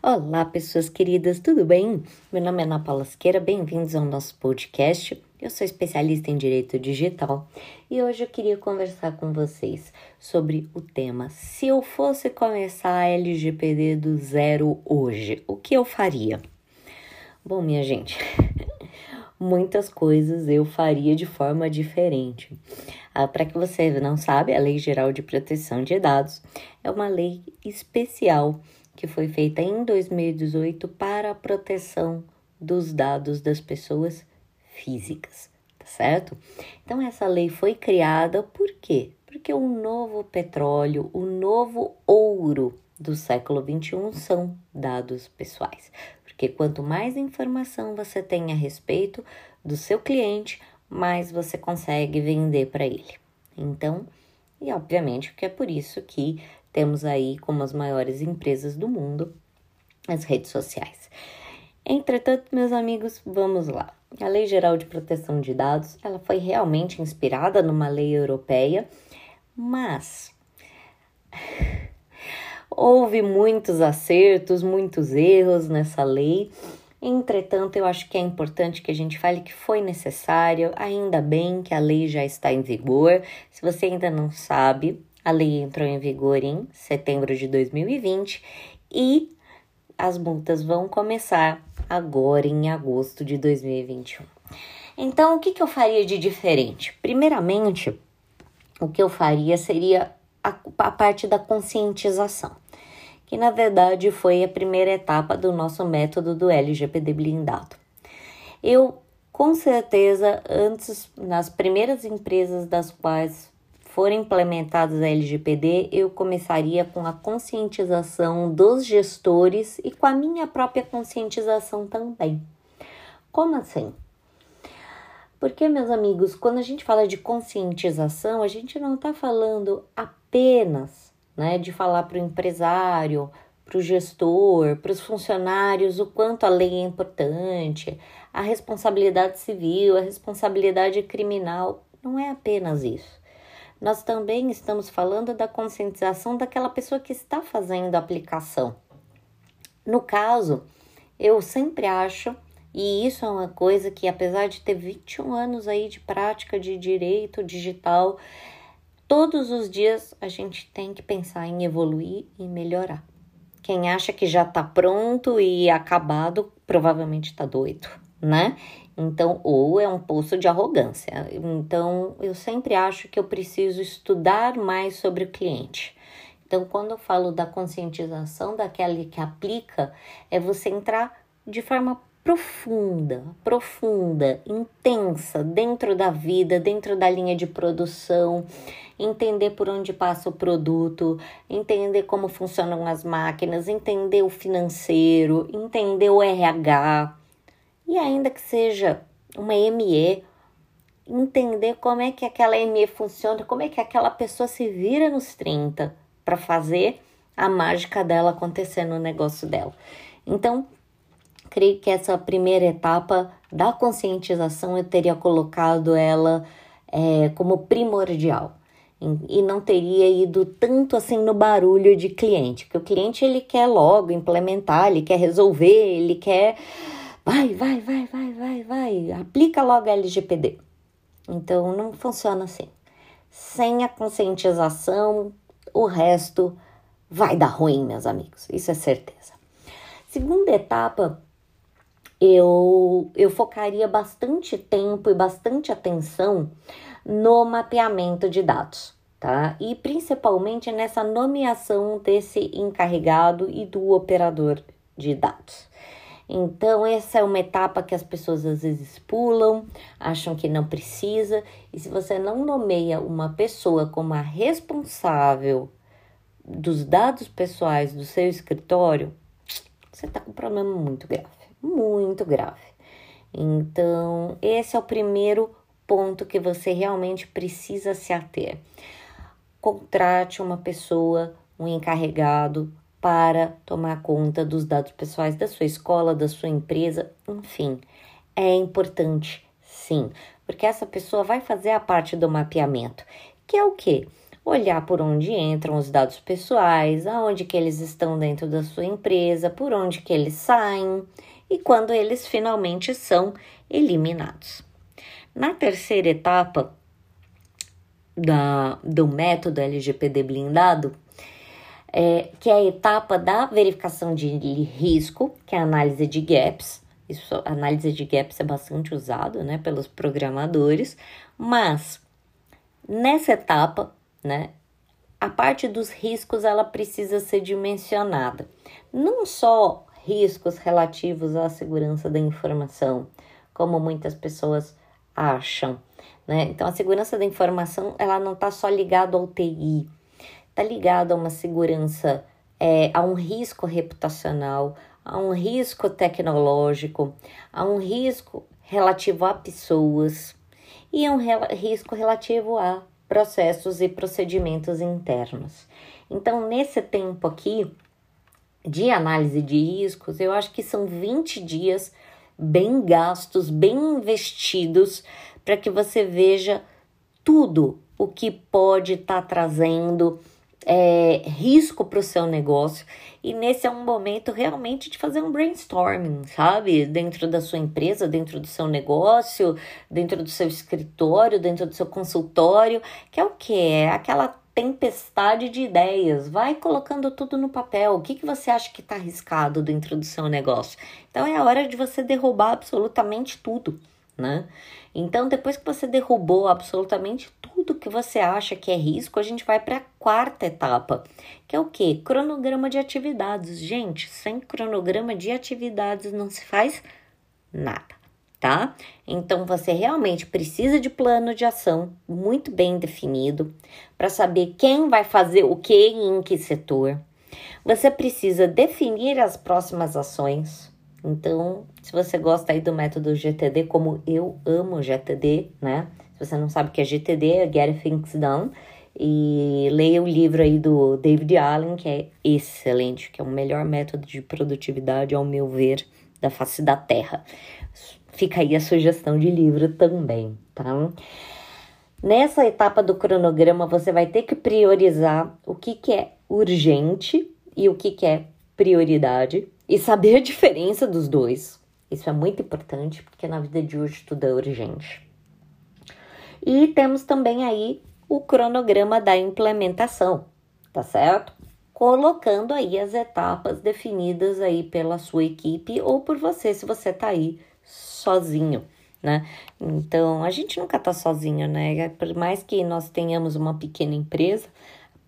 Olá, pessoas queridas, tudo bem? Meu nome é Ana Paula Siqueira, bem-vindos ao nosso podcast. Eu sou especialista em direito digital e hoje eu queria conversar com vocês sobre o tema: se eu fosse começar a LGPD do zero hoje, o que eu faria? Bom, minha gente, muitas coisas eu faria de forma diferente. Ah, Para que você não sabe, a Lei Geral de Proteção de Dados é uma lei especial que foi feita em 2018 para a proteção dos dados das pessoas físicas, tá certo? Então essa lei foi criada por quê? Porque o novo petróleo, o novo ouro do século 21 são dados pessoais. Porque quanto mais informação você tem a respeito do seu cliente, mais você consegue vender para ele. Então, e obviamente que é por isso que temos aí como as maiores empresas do mundo as redes sociais. Entretanto, meus amigos, vamos lá. A Lei Geral de Proteção de Dados, ela foi realmente inspirada numa lei europeia, mas houve muitos acertos, muitos erros nessa lei. Entretanto, eu acho que é importante que a gente fale que foi necessário, ainda bem que a lei já está em vigor. Se você ainda não sabe, a lei entrou em vigor em setembro de 2020 e as multas vão começar agora em agosto de 2021. Então, o que, que eu faria de diferente? Primeiramente, o que eu faria seria a, a parte da conscientização, que na verdade foi a primeira etapa do nosso método do LGPD blindado. Eu, com certeza, antes, nas primeiras empresas das quais forem implementadas a LGPD, eu começaria com a conscientização dos gestores e com a minha própria conscientização também. Como assim? Porque, meus amigos, quando a gente fala de conscientização, a gente não está falando apenas né, de falar para o empresário, para o gestor, para os funcionários o quanto a lei é importante, a responsabilidade civil, a responsabilidade criminal. Não é apenas isso. Nós também estamos falando da conscientização daquela pessoa que está fazendo a aplicação. No caso, eu sempre acho e isso é uma coisa que, apesar de ter 21 anos aí de prática de direito digital, todos os dias a gente tem que pensar em evoluir e melhorar. Quem acha que já está pronto e acabado, provavelmente está doido, né? Então, ou é um poço de arrogância. Então, eu sempre acho que eu preciso estudar mais sobre o cliente. Então, quando eu falo da conscientização daquele que aplica, é você entrar de forma profunda, profunda, intensa dentro da vida, dentro da linha de produção, entender por onde passa o produto, entender como funcionam as máquinas, entender o financeiro, entender o RH e ainda que seja uma ME, entender como é que aquela ME funciona, como é que aquela pessoa se vira nos 30 para fazer a mágica dela acontecer no negócio dela. Então, creio que essa primeira etapa da conscientização eu teria colocado ela é, como primordial e não teria ido tanto assim no barulho de cliente, porque o cliente ele quer logo implementar, ele quer resolver, ele quer vai, vai, vai, vai, vai, vai, aplica logo a LGPD. Então não funciona assim. Sem a conscientização, o resto vai dar ruim, meus amigos, isso é certeza. Segunda etapa eu, eu focaria bastante tempo e bastante atenção no mapeamento de dados, tá? E principalmente nessa nomeação desse encarregado e do operador de dados. Então, essa é uma etapa que as pessoas às vezes pulam, acham que não precisa, e se você não nomeia uma pessoa como a responsável dos dados pessoais do seu escritório, você está com um problema muito grave muito grave. Então, esse é o primeiro ponto que você realmente precisa se ater. Contrate uma pessoa, um encarregado, para tomar conta dos dados pessoais da sua escola, da sua empresa, enfim. É importante, sim, porque essa pessoa vai fazer a parte do mapeamento, que é o quê? olhar por onde entram os dados pessoais, aonde que eles estão dentro da sua empresa, por onde que eles saem e quando eles finalmente são eliminados. Na terceira etapa da, do método LGPD blindado, é, que é a etapa da verificação de risco, que é a análise de gaps. Isso, análise de gaps é bastante usado né, pelos programadores, mas nessa etapa, né, a parte dos riscos ela precisa ser dimensionada. Não só riscos relativos à segurança da informação, como muitas pessoas acham, né? Então a segurança da informação ela não está só ligada ao TI, está ligado a uma segurança, é, a um risco reputacional, a um risco tecnológico, a um risco relativo a pessoas e a um risco relativo a processos e procedimentos internos. Então, nesse tempo aqui de análise de riscos, eu acho que são 20 dias bem gastos, bem investidos, para que você veja tudo o que pode estar tá trazendo é, risco para o seu negócio. E nesse é um momento realmente de fazer um brainstorming, sabe? Dentro da sua empresa, dentro do seu negócio, dentro do seu escritório, dentro do seu consultório, que é o que? É aquela tempestade de ideias. Vai colocando tudo no papel. O que, que você acha que está arriscado dentro do seu negócio? Então é a hora de você derrubar absolutamente tudo, né? Então, depois que você derrubou absolutamente tudo que você acha que é risco, a gente vai para a quarta etapa, que é o que? Cronograma de atividades. Gente, sem cronograma de atividades não se faz nada, tá? Então, você realmente precisa de plano de ação muito bem definido para saber quem vai fazer o que e em que setor. Você precisa definir as próximas ações então, se você gosta aí do método GTD, como eu amo GTD, né? Se você não sabe o que é GTD, é Get Things Done. E leia o livro aí do David Allen, que é excelente, que é o melhor método de produtividade, ao meu ver, da face da Terra. Fica aí a sugestão de livro também, tá? Nessa etapa do cronograma, você vai ter que priorizar o que, que é urgente e o que, que é prioridade e saber a diferença dos dois. Isso é muito importante porque na vida de hoje tudo é urgente. E temos também aí o cronograma da implementação, tá certo? Colocando aí as etapas definidas aí pela sua equipe ou por você, se você tá aí sozinho, né? Então, a gente nunca tá sozinho, né? Por mais que nós tenhamos uma pequena empresa,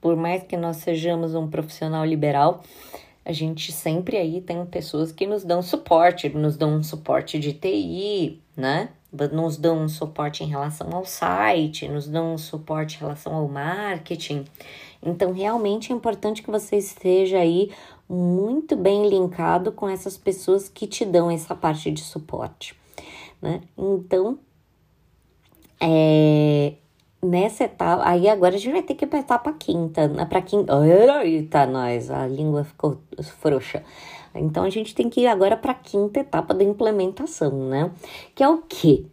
por mais que nós sejamos um profissional liberal, a gente sempre aí tem pessoas que nos dão suporte, nos dão um suporte de TI, né? Nos dão um suporte em relação ao site, nos dão um suporte em relação ao marketing. Então, realmente é importante que você esteja aí muito bem linkado com essas pessoas que te dão essa parte de suporte, né? Então, é, nessa etapa, aí agora a gente vai ter que apertar pra quinta, né? pra quinta, eita, nós, a língua ficou frouxa. Então a gente tem que ir agora para a quinta etapa da implementação, né? Que é o que?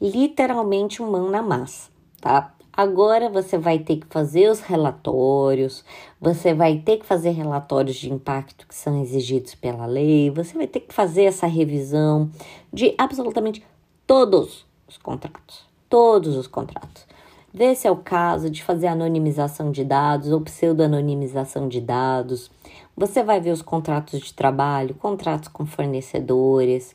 Literalmente um mão na massa, tá? Agora você vai ter que fazer os relatórios, você vai ter que fazer relatórios de impacto que são exigidos pela lei, você vai ter que fazer essa revisão de absolutamente todos os contratos, todos os contratos. Se é o caso de fazer anonimização de dados ou pseudo-anonimização de dados. Você vai ver os contratos de trabalho, contratos com fornecedores.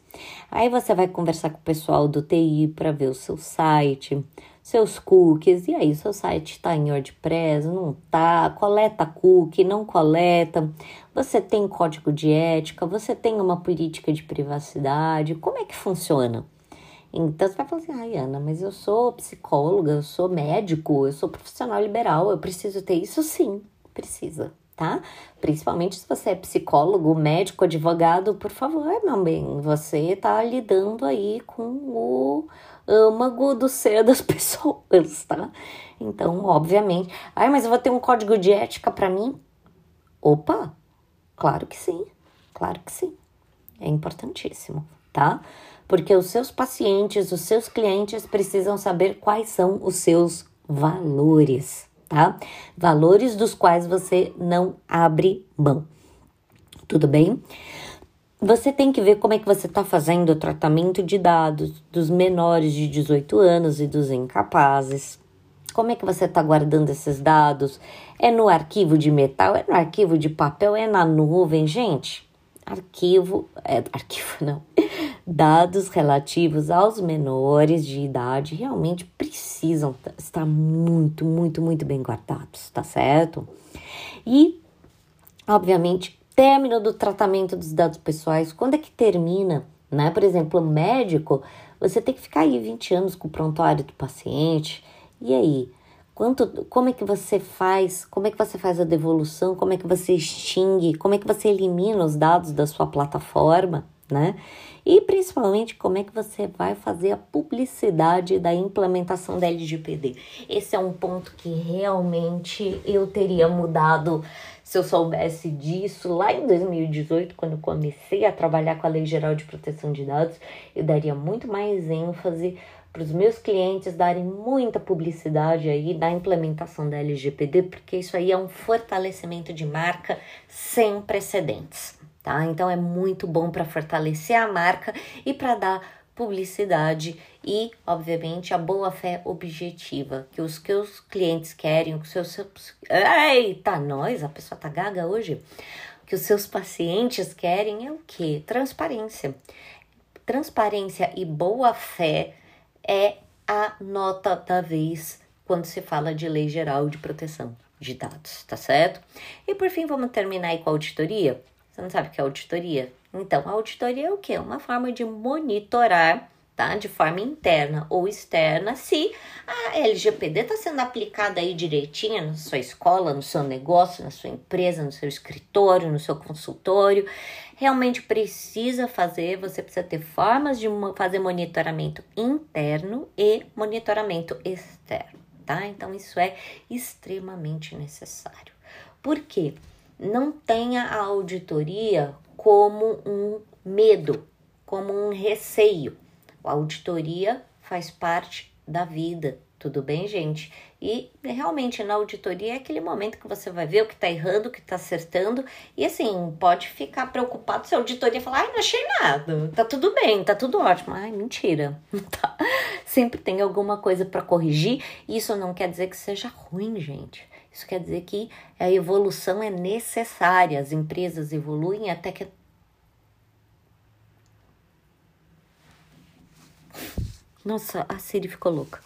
Aí você vai conversar com o pessoal do TI para ver o seu site, seus cookies. E aí, seu site está em WordPress, não tá? Coleta cookie, não coleta? Você tem código de ética? Você tem uma política de privacidade? Como é que funciona? Então você vai falar assim, ai Ana, mas eu sou psicóloga, eu sou médico, eu sou profissional liberal, eu preciso ter isso sim, precisa, tá? Principalmente se você é psicólogo, médico, advogado, por favor, meu bem, você tá lidando aí com o âmago do ser das pessoas, tá? Então, obviamente, ai, mas eu vou ter um código de ética para mim? Opa, claro que sim, claro que sim, é importantíssimo, tá? Porque os seus pacientes, os seus clientes precisam saber quais são os seus valores, tá? Valores dos quais você não abre mão. Tudo bem? Você tem que ver como é que você está fazendo o tratamento de dados dos menores de 18 anos e dos incapazes. Como é que você está guardando esses dados? É no arquivo de metal? É no arquivo de papel? É na nuvem? Gente, arquivo, é, arquivo não, dados relativos aos menores de idade realmente precisam estar muito, muito, muito bem guardados, tá certo? E, obviamente, término do tratamento dos dados pessoais, quando é que termina? Né? Por exemplo, o médico, você tem que ficar aí 20 anos com o prontuário do paciente, e aí? Quanto, como é que você faz? Como é que você faz a devolução? Como é que você extingue? Como é que você elimina os dados da sua plataforma, né? E principalmente como é que você vai fazer a publicidade da implementação da LGPD. Esse é um ponto que realmente eu teria mudado se eu soubesse disso lá em 2018, quando comecei a trabalhar com a Lei Geral de Proteção de Dados, eu daria muito mais ênfase para os meus clientes darem muita publicidade aí da implementação da LGPD, porque isso aí é um fortalecimento de marca sem precedentes, tá? Então é muito bom para fortalecer a marca e para dar publicidade e, obviamente, a boa fé objetiva que os que os clientes querem, que os seus, eita, nós, a pessoa tá gaga hoje. Que os seus pacientes querem é o que? Transparência. Transparência e boa fé é a nota da vez quando se fala de lei geral de proteção de dados, tá certo? E por fim, vamos terminar aí com a auditoria. Você não sabe o que é auditoria? Então, a auditoria é o que? Uma forma de monitorar, tá? De forma interna ou externa, se a LGPD está sendo aplicada aí direitinho na sua escola, no seu negócio, na sua empresa, no seu escritório, no seu consultório realmente precisa fazer, você precisa ter formas de fazer monitoramento interno e monitoramento externo, tá? Então isso é extremamente necessário. Por quê? Não tenha a auditoria como um medo, como um receio. A auditoria faz parte da vida, tudo bem, gente? E realmente na auditoria é aquele momento que você vai ver o que tá errando, o que tá acertando. E assim, pode ficar preocupado se a auditoria falar, ai, não achei nada, tá tudo bem, tá tudo ótimo. Ai, mentira. Tá. Sempre tem alguma coisa para corrigir. Isso não quer dizer que seja ruim, gente. Isso quer dizer que a evolução é necessária. As empresas evoluem até que. Nossa, a Siri ficou louca.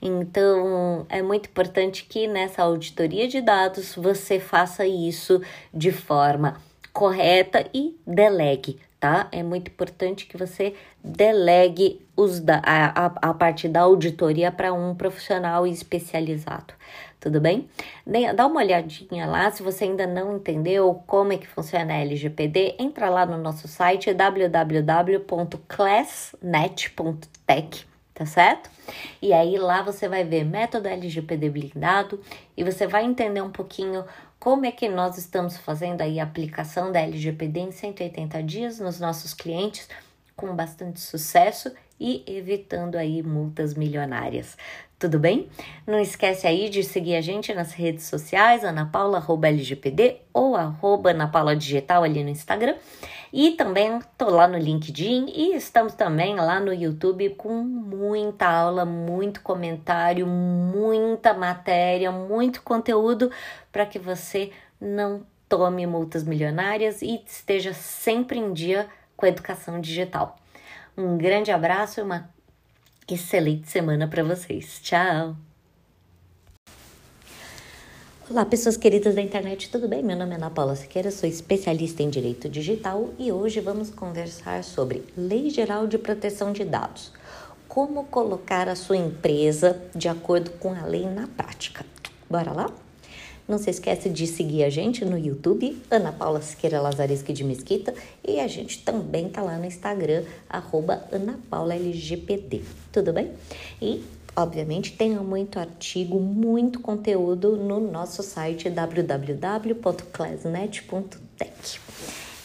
Então, é muito importante que nessa auditoria de dados você faça isso de forma correta e delegue, tá? É muito importante que você delegue os da, a, a, a parte da auditoria para um profissional especializado. Tudo bem? Dá uma olhadinha lá, se você ainda não entendeu como é que funciona a LGPD, entra lá no nosso site www.classnet.tech tá certo? E aí lá você vai ver método LGPD blindado e você vai entender um pouquinho como é que nós estamos fazendo aí a aplicação da LGPD em 180 dias nos nossos clientes com bastante sucesso e evitando aí multas milionárias. Tudo bem? Não esquece aí de seguir a gente nas redes sociais, anapaula.lgpd ou arroba Ana Paula Digital ali no Instagram. E também tô lá no LinkedIn e estamos também lá no YouTube com muita aula, muito comentário, muita matéria, muito conteúdo para que você não tome multas milionárias e esteja sempre em dia com a educação digital. Um grande abraço e uma excelente semana para vocês. Tchau! Olá, pessoas queridas da internet, tudo bem? Meu nome é Ana Paula Siqueira, sou especialista em direito digital e hoje vamos conversar sobre Lei Geral de Proteção de Dados. Como colocar a sua empresa de acordo com a lei na prática. Bora lá? Não se esquece de seguir a gente no YouTube, Ana Paula Siqueira Lazareschi de Mesquita, e a gente também tá lá no Instagram, arroba Ana Paula LGPD. Tudo bem? E obviamente, tem muito artigo, muito conteúdo no nosso site www.classnet.tech.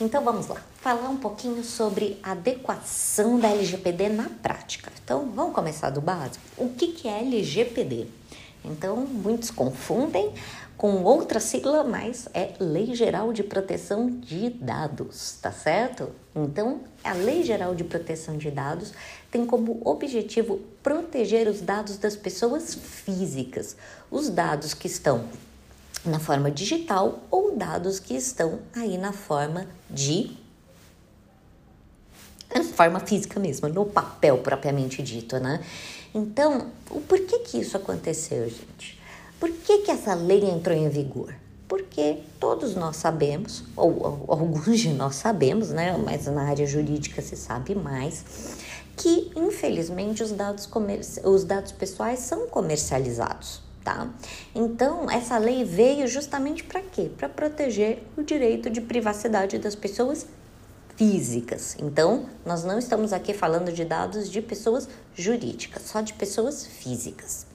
Então vamos lá, falar um pouquinho sobre adequação da LGPD na prática. Então vamos começar do básico. O que, que é LGPD? Então, muitos confundem com outra sigla, mas é Lei Geral de Proteção de Dados, tá certo? Então, a Lei Geral de Proteção de Dados tem como objetivo proteger os dados das pessoas físicas, os dados que estão na forma digital ou dados que estão aí na forma de na forma física mesmo, no papel propriamente dito, né? Então, o porquê que isso aconteceu, gente? Por que, que essa lei entrou em vigor? Porque todos nós sabemos, ou, ou alguns de nós sabemos, né? Mas na área jurídica se sabe mais, que infelizmente os dados, os dados pessoais são comercializados. Tá? Então, essa lei veio justamente para quê? Para proteger o direito de privacidade das pessoas físicas. Então, nós não estamos aqui falando de dados de pessoas jurídicas, só de pessoas físicas.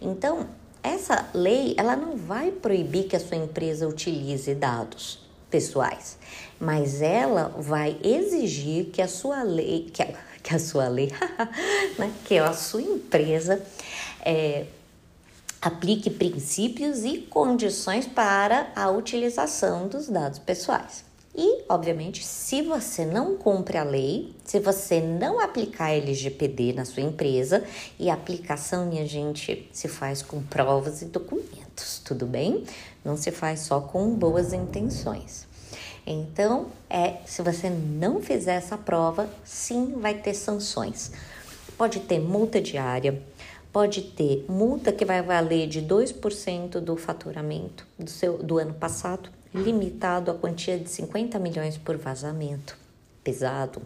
Então, essa lei, ela não vai proibir que a sua empresa utilize dados pessoais, mas ela vai exigir que a sua lei, que a, que a sua lei, né, que a sua empresa é, aplique princípios e condições para a utilização dos dados pessoais. E, obviamente, se você não cumpre a lei, se você não aplicar LGPD na sua empresa, e a aplicação, minha gente, se faz com provas e documentos, tudo bem? Não se faz só com boas intenções. Então, é, se você não fizer essa prova, sim, vai ter sanções. Pode ter multa diária, pode ter multa que vai valer de 2% do faturamento do, seu, do ano passado limitado à quantia de 50 milhões por vazamento. Pesado.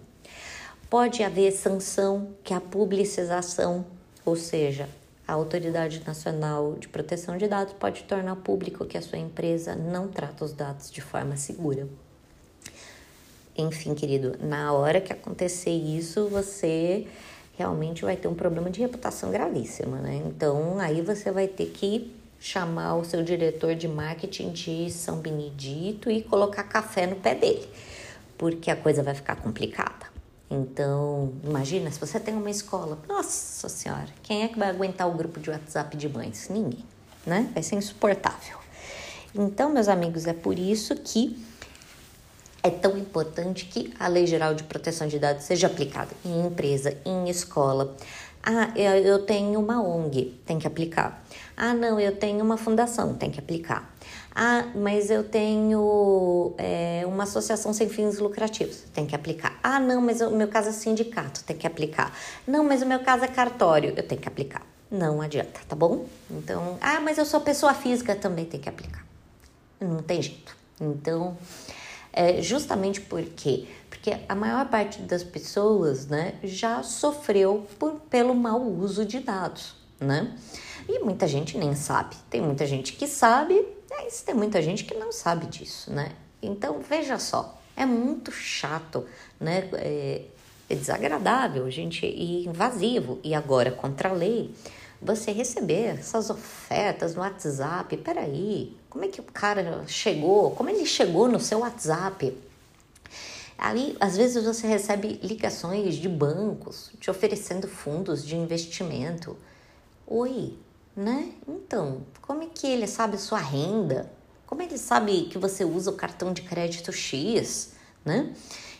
Pode haver sanção que a publicização, ou seja, a Autoridade Nacional de Proteção de Dados pode tornar público que a sua empresa não trata os dados de forma segura. Enfim, querido, na hora que acontecer isso, você realmente vai ter um problema de reputação gravíssimo, né? Então, aí você vai ter que chamar o seu diretor de marketing de São Benedito e colocar café no pé dele, porque a coisa vai ficar complicada. Então, imagina se você tem uma escola, nossa senhora, quem é que vai aguentar o grupo de WhatsApp de mães? Ninguém, né? Vai ser insuportável. Então, meus amigos, é por isso que é tão importante que a Lei Geral de Proteção de Dados seja aplicada em empresa, em escola. Ah, eu tenho uma ONG, tem que aplicar. Ah, não, eu tenho uma fundação, tem que aplicar. Ah, mas eu tenho é, uma associação sem fins lucrativos, tem que aplicar. Ah, não, mas o meu caso é sindicato, tem que aplicar. Não, mas o meu caso é cartório, eu tenho que aplicar. Não adianta, tá bom? Então, ah, mas eu sou pessoa física, também tem que aplicar. Não tem jeito. Então, é justamente porque porque a maior parte das pessoas, né, já sofreu por, pelo mau uso de dados, né? E muita gente nem sabe. Tem muita gente que sabe, mas tem muita gente que não sabe disso, né? Então, veja só, é muito chato, né? É, é desagradável, gente, e invasivo. E agora, contra a lei, você receber essas ofertas no WhatsApp. Peraí, como é que o cara chegou? Como ele chegou no seu WhatsApp? Aí, às vezes, você recebe ligações de bancos te oferecendo fundos de investimento. Oi, né? Então, como é que ele sabe sua renda? Como ele sabe que você usa o cartão de crédito X, né?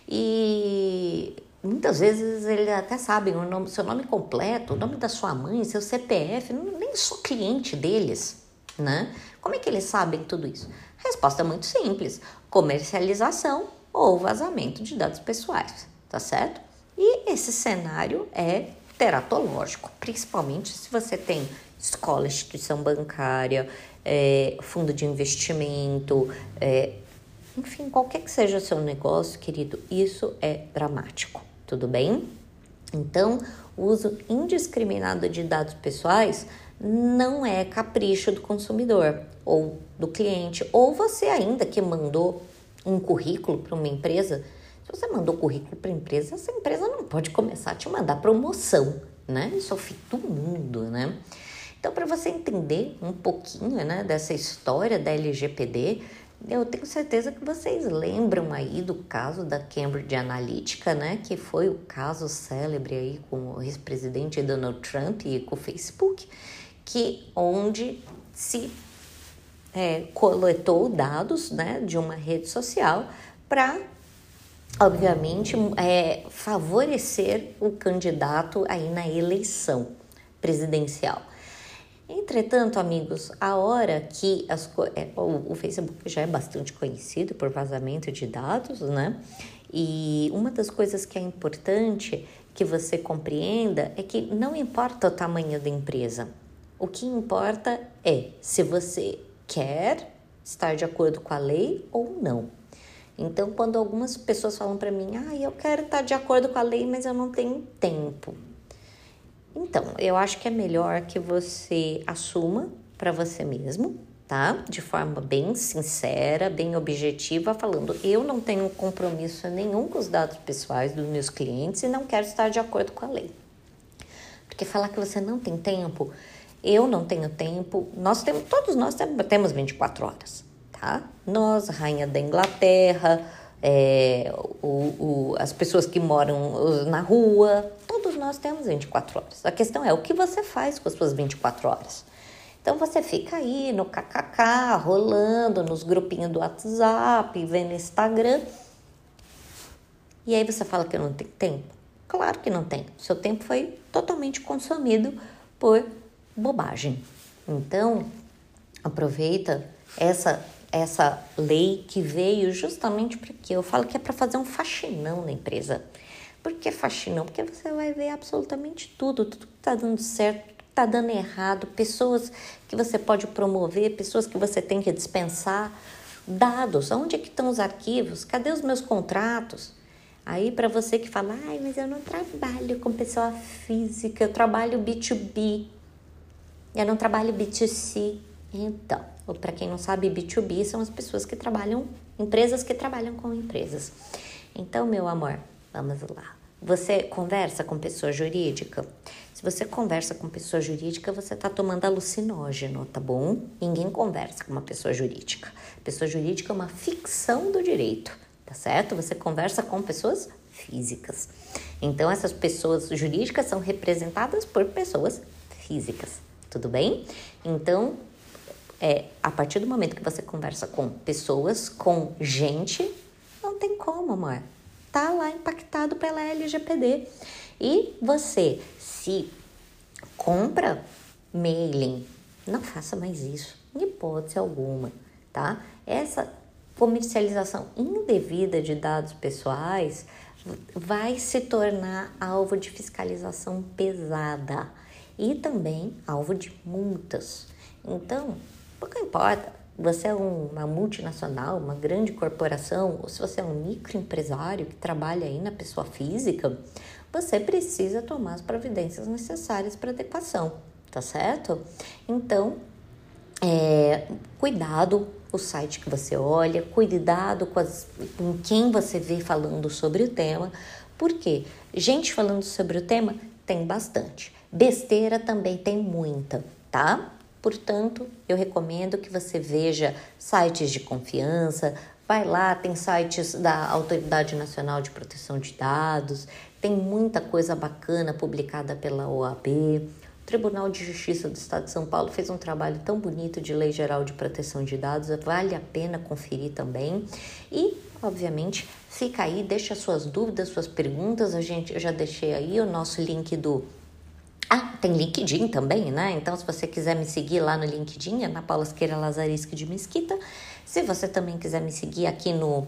E muitas vezes ele até sabe o nome, seu nome completo, o nome da sua mãe, seu CPF, nem sou cliente deles, né? Como é que eles sabem tudo isso? Resposta muito simples: comercialização ou vazamento de dados pessoais, tá certo? E esse cenário é teratológico, principalmente se você tem escola, instituição bancária, é, fundo de investimento, é, enfim, qualquer que seja seu negócio, querido, isso é dramático, tudo bem? Então, o uso indiscriminado de dados pessoais não é capricho do consumidor ou do cliente, ou você ainda que mandou um currículo para uma empresa. Se você mandou currículo para a empresa, essa empresa não pode começar a te mandar promoção, né? Isso é o mundo, né? Então, para você entender um pouquinho né, dessa história da LGPD, eu tenho certeza que vocês lembram aí do caso da Cambridge Analytica, né? Que foi o caso célebre aí com o ex-presidente Donald Trump e com o Facebook, que onde se é, coletou dados né, de uma rede social para, obviamente, é, favorecer o candidato aí na eleição presidencial. Entretanto, amigos, a hora que as, é, o, o Facebook já é bastante conhecido por vazamento de dados, né? E uma das coisas que é importante que você compreenda é que não importa o tamanho da empresa. O que importa é se você quer estar de acordo com a lei ou não. Então, quando algumas pessoas falam para mim, ah, eu quero estar de acordo com a lei, mas eu não tenho tempo. Então, eu acho que é melhor que você assuma para você mesmo, tá? De forma bem sincera, bem objetiva, falando: eu não tenho compromisso nenhum com os dados pessoais dos meus clientes e não quero estar de acordo com a lei. Porque falar que você não tem tempo, eu não tenho tempo, nós temos, todos nós temos 24 horas, tá? Nós, rainha da Inglaterra, é, o, o, as pessoas que moram na rua, todos nós temos 24 horas. A questão é o que você faz com as suas 24 horas. Então você fica aí no kkk, rolando nos grupinhos do WhatsApp, vendo Instagram. E aí você fala que não tem tempo? Claro que não tem. Seu tempo foi totalmente consumido por bobagem. Então, aproveita essa essa lei que veio justamente para quê? Eu falo que é para fazer um faxinão na empresa. Por que faxinão? Porque você vai ver absolutamente tudo, tudo que está dando certo, tudo que está dando errado, pessoas que você pode promover, pessoas que você tem que dispensar, dados, onde é que estão os arquivos? Cadê os meus contratos? Aí para você que fala, ai, mas eu não trabalho com pessoa física, eu trabalho B2B, eu não trabalho B2C. Então, para quem não sabe, B2B são as pessoas que trabalham, empresas que trabalham com empresas. Então, meu amor, vamos lá. Você conversa com pessoa jurídica? Se você conversa com pessoa jurídica, você está tomando alucinógeno, tá bom? Ninguém conversa com uma pessoa jurídica. Pessoa jurídica é uma ficção do direito, tá certo? Você conversa com pessoas físicas. Então, essas pessoas jurídicas são representadas por pessoas físicas, tudo bem? Então, é a partir do momento que você conversa com pessoas, com gente, não tem como, amor. Tá lá impactado pela LGPD. E você, se compra mailing, não faça mais isso, em hipótese alguma, tá? Essa comercialização indevida de dados pessoais vai se tornar alvo de fiscalização pesada e também alvo de multas. Então, Pouco importa, você é uma multinacional, uma grande corporação, ou se você é um microempresário que trabalha aí na pessoa física, você precisa tomar as providências necessárias para adequação, tá certo? Então, é, cuidado o site que você olha, cuidado com, as, com quem você vê falando sobre o tema, porque gente falando sobre o tema tem bastante, besteira também tem muita, tá? Portanto, eu recomendo que você veja sites de confiança, vai lá, tem sites da Autoridade Nacional de Proteção de Dados, tem muita coisa bacana publicada pela OAB. O Tribunal de Justiça do Estado de São Paulo fez um trabalho tão bonito de Lei Geral de Proteção de Dados, vale a pena conferir também. E, obviamente, fica aí, deixa suas dúvidas, suas perguntas. A gente, eu já deixei aí o nosso link do ah, tem LinkedIn também, né? Então, se você quiser me seguir lá no LinkedIn, Ana Paula Esqueira Lazarisco de Mesquita. Se você também quiser me seguir aqui no,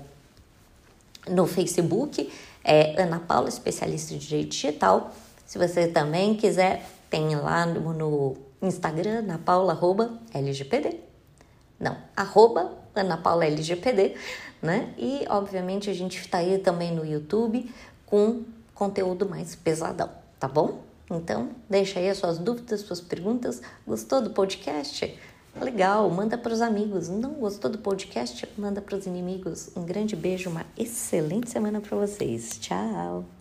no Facebook, é Ana Paula, especialista de direito digital. Se você também quiser, tem lá no, no Instagram, Ana Paula, arroba, LGPD. Não, arroba Ana Paula LGPD, né? E, obviamente, a gente está aí também no YouTube com conteúdo mais pesadão, tá bom? Então, deixa aí as suas dúvidas, suas perguntas. Gostou do podcast? Legal, manda para os amigos. Não gostou do podcast? Manda para os inimigos. Um grande beijo, uma excelente semana para vocês. Tchau!